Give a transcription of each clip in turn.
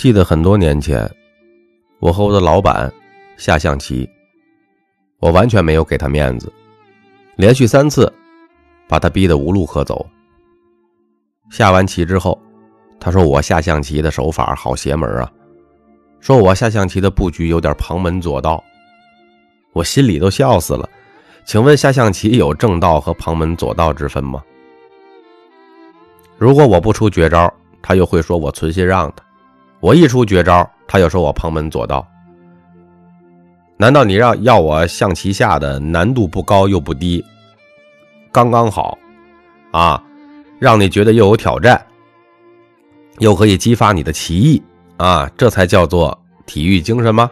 记得很多年前，我和我的老板下象棋，我完全没有给他面子，连续三次把他逼得无路可走。下完棋之后，他说我下象棋的手法好邪门啊，说我下象棋的布局有点旁门左道，我心里都笑死了。请问下象棋有正道和旁门左道之分吗？如果我不出绝招，他又会说我存心让他；我一出绝招，他就说我旁门左道。难道你让要我象棋下的难度不高又不低，刚刚好啊，让你觉得又有挑战，又可以激发你的棋艺啊，这才叫做体育精神吗？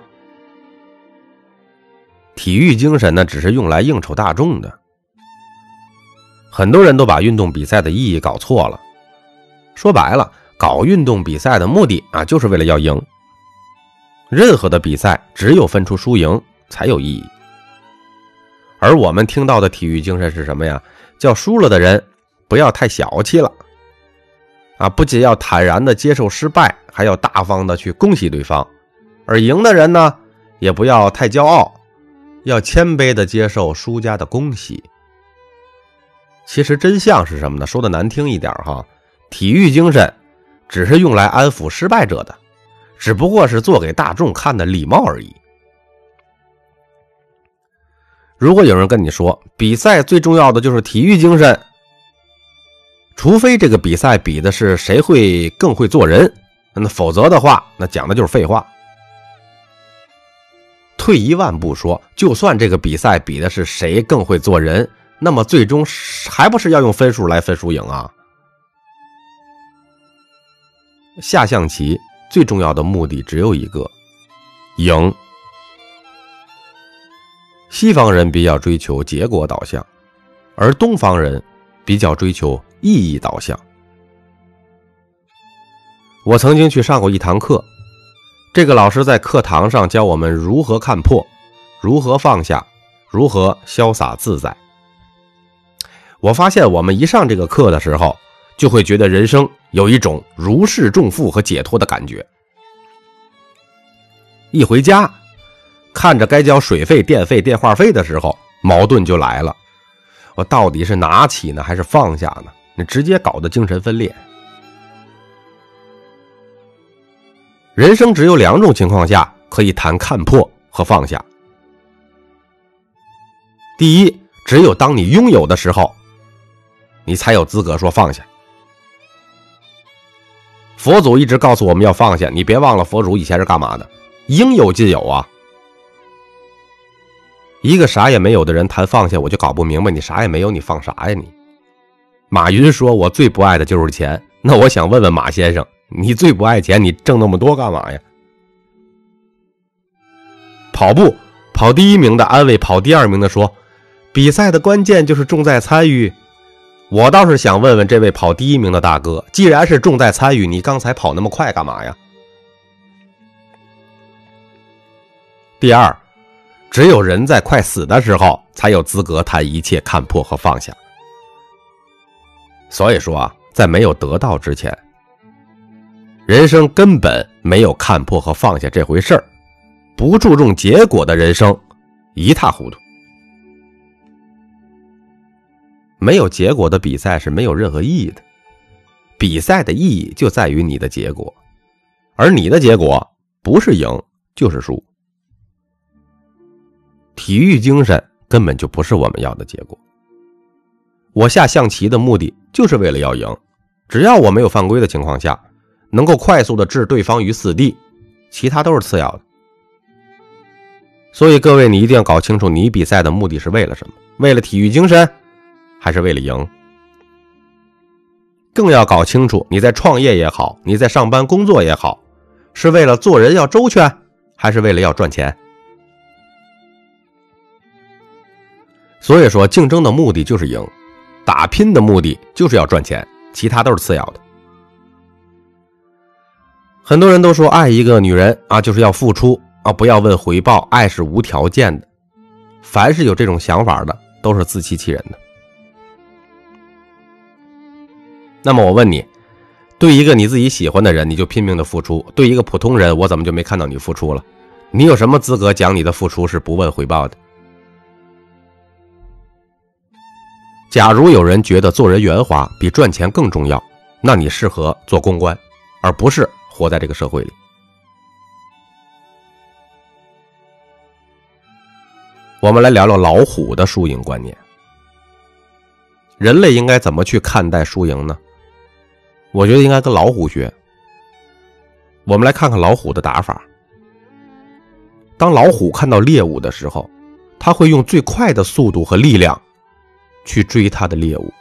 体育精神呢，只是用来应酬大众的。很多人都把运动比赛的意义搞错了。说白了，搞运动比赛的目的啊，就是为了要赢。任何的比赛，只有分出输赢才有意义。而我们听到的体育精神是什么呀？叫输了的人不要太小气了，啊，不仅要坦然的接受失败，还要大方的去恭喜对方；而赢的人呢，也不要太骄傲，要谦卑的接受输家的恭喜。其实真相是什么呢？说的难听一点哈。体育精神只是用来安抚失败者的，只不过是做给大众看的礼貌而已。如果有人跟你说比赛最重要的就是体育精神，除非这个比赛比的是谁会更会做人，那否则的话，那讲的就是废话。退一万步说，就算这个比赛比的是谁更会做人，那么最终还不是要用分数来分输赢啊？下象棋最重要的目的只有一个，赢。西方人比较追求结果导向，而东方人比较追求意义导向。我曾经去上过一堂课，这个老师在课堂上教我们如何看破，如何放下，如何潇洒自在。我发现我们一上这个课的时候。就会觉得人生有一种如释重负和解脱的感觉。一回家，看着该交水费、电费、电话费的时候，矛盾就来了：我到底是拿起呢，还是放下呢？那直接搞得精神分裂。人生只有两种情况下可以谈看破和放下：第一，只有当你拥有的时候，你才有资格说放下。佛祖一直告诉我们要放下，你别忘了佛祖以前是干嘛的？应有尽有啊！一个啥也没有的人谈放下，我就搞不明白，你啥也没有，你放啥呀你？马云说：“我最不爱的就是钱。”那我想问问马先生，你最不爱钱，你挣那么多干嘛呀？跑步跑第一名的安慰跑第二名的说：“比赛的关键就是重在参与。”我倒是想问问这位跑第一名的大哥，既然是重在参与，你刚才跑那么快干嘛呀？第二，只有人在快死的时候，才有资格谈一切看破和放下。所以说啊，在没有得到之前，人生根本没有看破和放下这回事儿。不注重结果的人生，一塌糊涂。没有结果的比赛是没有任何意义的，比赛的意义就在于你的结果，而你的结果不是赢就是输。体育精神根本就不是我们要的结果。我下象棋的目的就是为了要赢，只要我没有犯规的情况下，能够快速的置对方于死地，其他都是次要的。所以各位，你一定要搞清楚，你比赛的目的是为了什么？为了体育精神？还是为了赢，更要搞清楚你在创业也好，你在上班工作也好，是为了做人要周全，还是为了要赚钱？所以说，竞争的目的就是赢，打拼的目的就是要赚钱，其他都是次要的。很多人都说爱一个女人啊，就是要付出啊，不要问回报，爱是无条件的。凡是有这种想法的，都是自欺欺人的。那么我问你，对一个你自己喜欢的人，你就拼命的付出；对一个普通人，我怎么就没看到你付出了？你有什么资格讲你的付出是不问回报的？假如有人觉得做人圆滑比赚钱更重要，那你适合做公关，而不是活在这个社会里。我们来聊聊老虎的输赢观念。人类应该怎么去看待输赢呢？我觉得应该跟老虎学。我们来看看老虎的打法。当老虎看到猎物的时候，它会用最快的速度和力量去追它的猎物。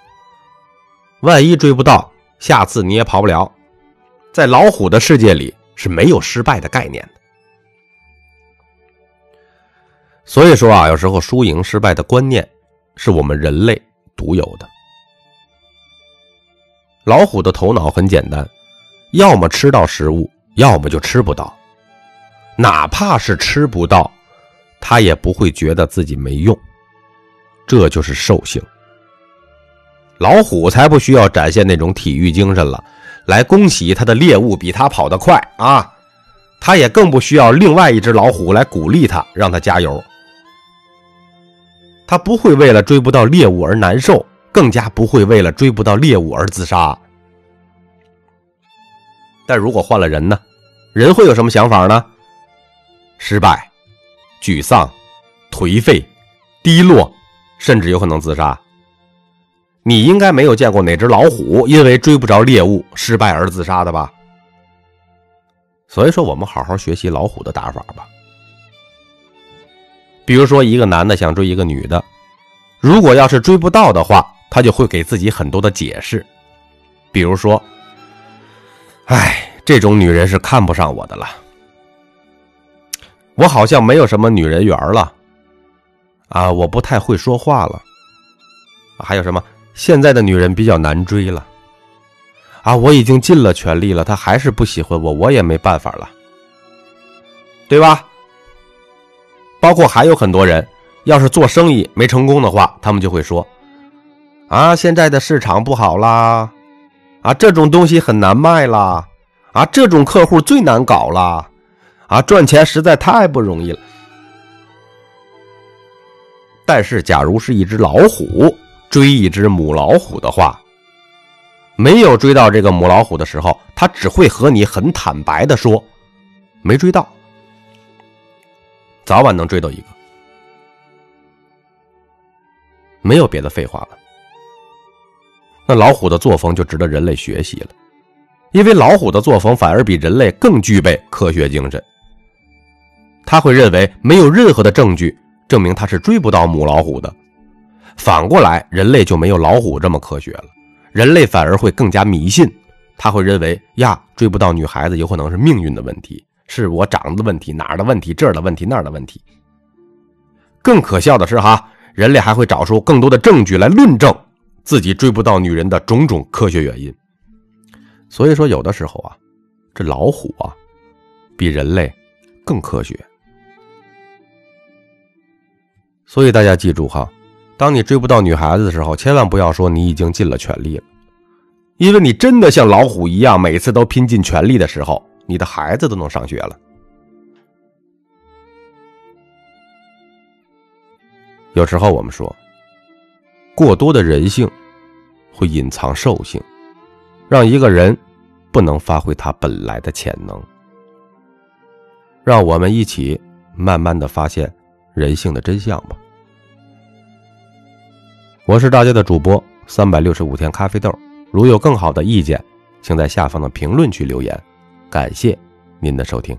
万一追不到，下次你也跑不了。在老虎的世界里是没有失败的概念的。所以说啊，有时候输赢失败的观念是我们人类独有的。老虎的头脑很简单，要么吃到食物，要么就吃不到。哪怕是吃不到，它也不会觉得自己没用。这就是兽性。老虎才不需要展现那种体育精神了，来恭喜他的猎物比他跑得快啊！它也更不需要另外一只老虎来鼓励它，让它加油。它不会为了追不到猎物而难受。更加不会为了追不到猎物而自杀。但如果换了人呢？人会有什么想法呢？失败、沮丧、颓废、低落，甚至有可能自杀。你应该没有见过哪只老虎因为追不着猎物失败而自杀的吧？所以说，我们好好学习老虎的打法吧。比如说，一个男的想追一个女的，如果要是追不到的话，他就会给自己很多的解释，比如说：“哎，这种女人是看不上我的了，我好像没有什么女人缘了，啊，我不太会说话了，还有什么？现在的女人比较难追了，啊，我已经尽了全力了，她还是不喜欢我，我也没办法了，对吧？包括还有很多人，要是做生意没成功的话，他们就会说。”啊，现在的市场不好啦，啊，这种东西很难卖啦，啊，这种客户最难搞啦，啊，赚钱实在太不容易了。但是，假如是一只老虎追一只母老虎的话，没有追到这个母老虎的时候，他只会和你很坦白的说，没追到，早晚能追到一个，没有别的废话了。那老虎的作风就值得人类学习了，因为老虎的作风反而比人类更具备科学精神。他会认为没有任何的证据证明他是追不到母老虎的，反过来人类就没有老虎这么科学了，人类反而会更加迷信。他会认为呀，追不到女孩子有可能是命运的问题，是我长得的问题，哪儿的问题，这儿的问题，那儿的问题。更可笑的是哈，人类还会找出更多的证据来论证。自己追不到女人的种种科学原因，所以说有的时候啊，这老虎啊，比人类更科学。所以大家记住哈，当你追不到女孩子的时候，千万不要说你已经尽了全力了，因为你真的像老虎一样，每次都拼尽全力的时候，你的孩子都能上学了。有时候我们说。过多的人性会隐藏兽性，让一个人不能发挥他本来的潜能。让我们一起慢慢的发现人性的真相吧。我是大家的主播三百六十五天咖啡豆，如有更好的意见，请在下方的评论区留言。感谢您的收听。